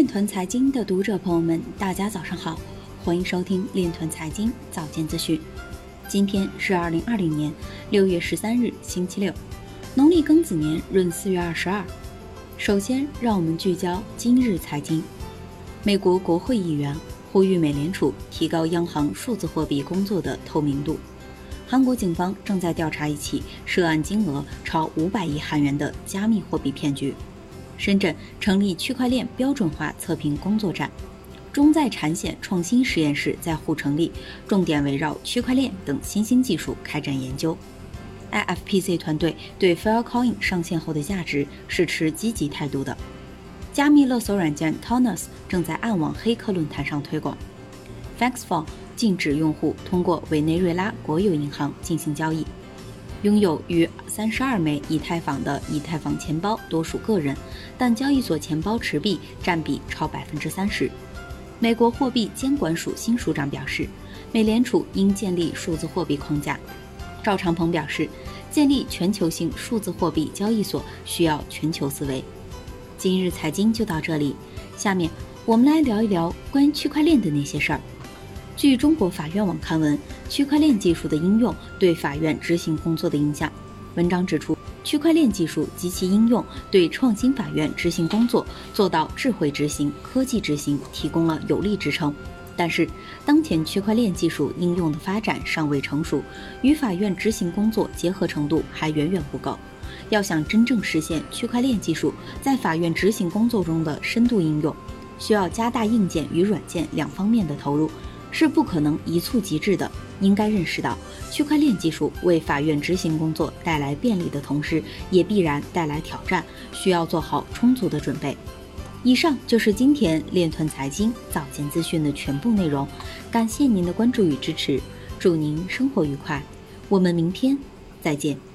链团财经的读者朋友们，大家早上好，欢迎收听链团财经早间资讯。今天是二零二零年六月十三日，星期六，农历庚子年闰四月二十二。首先，让我们聚焦今日财经。美国国会议员呼吁美联储提高央行数字货币工作的透明度。韩国警方正在调查一起涉案金额超五百亿韩元的加密货币骗局。深圳成立区块链标准化测评工作站。中在产险创新实验室在沪成立，重点围绕区块链等新兴技术开展研究。IFPC 团队对 Filecoin 上线后的价值是持积极态度的。加密勒索软件 Tonus 正在暗网黑客论坛上推广。Faxful 禁止用户通过委内瑞拉国有银行进行交易。拥有逾三十二枚以太坊的以太坊钱包多属个人，但交易所钱包持币占比超百分之三十。美国货币监管署新署长表示，美联储应建立数字货币框架。赵长鹏表示，建立全球性数字货币交易所需要全球思维。今日财经就到这里，下面我们来聊一聊关于区块链的那些事儿。据中国法院网刊文，区块链技术的应用对法院执行工作的影响。文章指出，区块链技术及其应用对创新法院执行工作做到智慧执行、科技执行提供了有力支撑。但是，当前区块链技术应用的发展尚未成熟，与法院执行工作结合程度还远远不够。要想真正实现区块链技术在法院执行工作中的深度应用，需要加大硬件与软件两方面的投入。是不可能一蹴即至的。应该认识到，区块链技术为法院执行工作带来便利的同时，也必然带来挑战，需要做好充足的准备。以上就是今天链团财经早间资讯的全部内容，感谢您的关注与支持，祝您生活愉快，我们明天再见。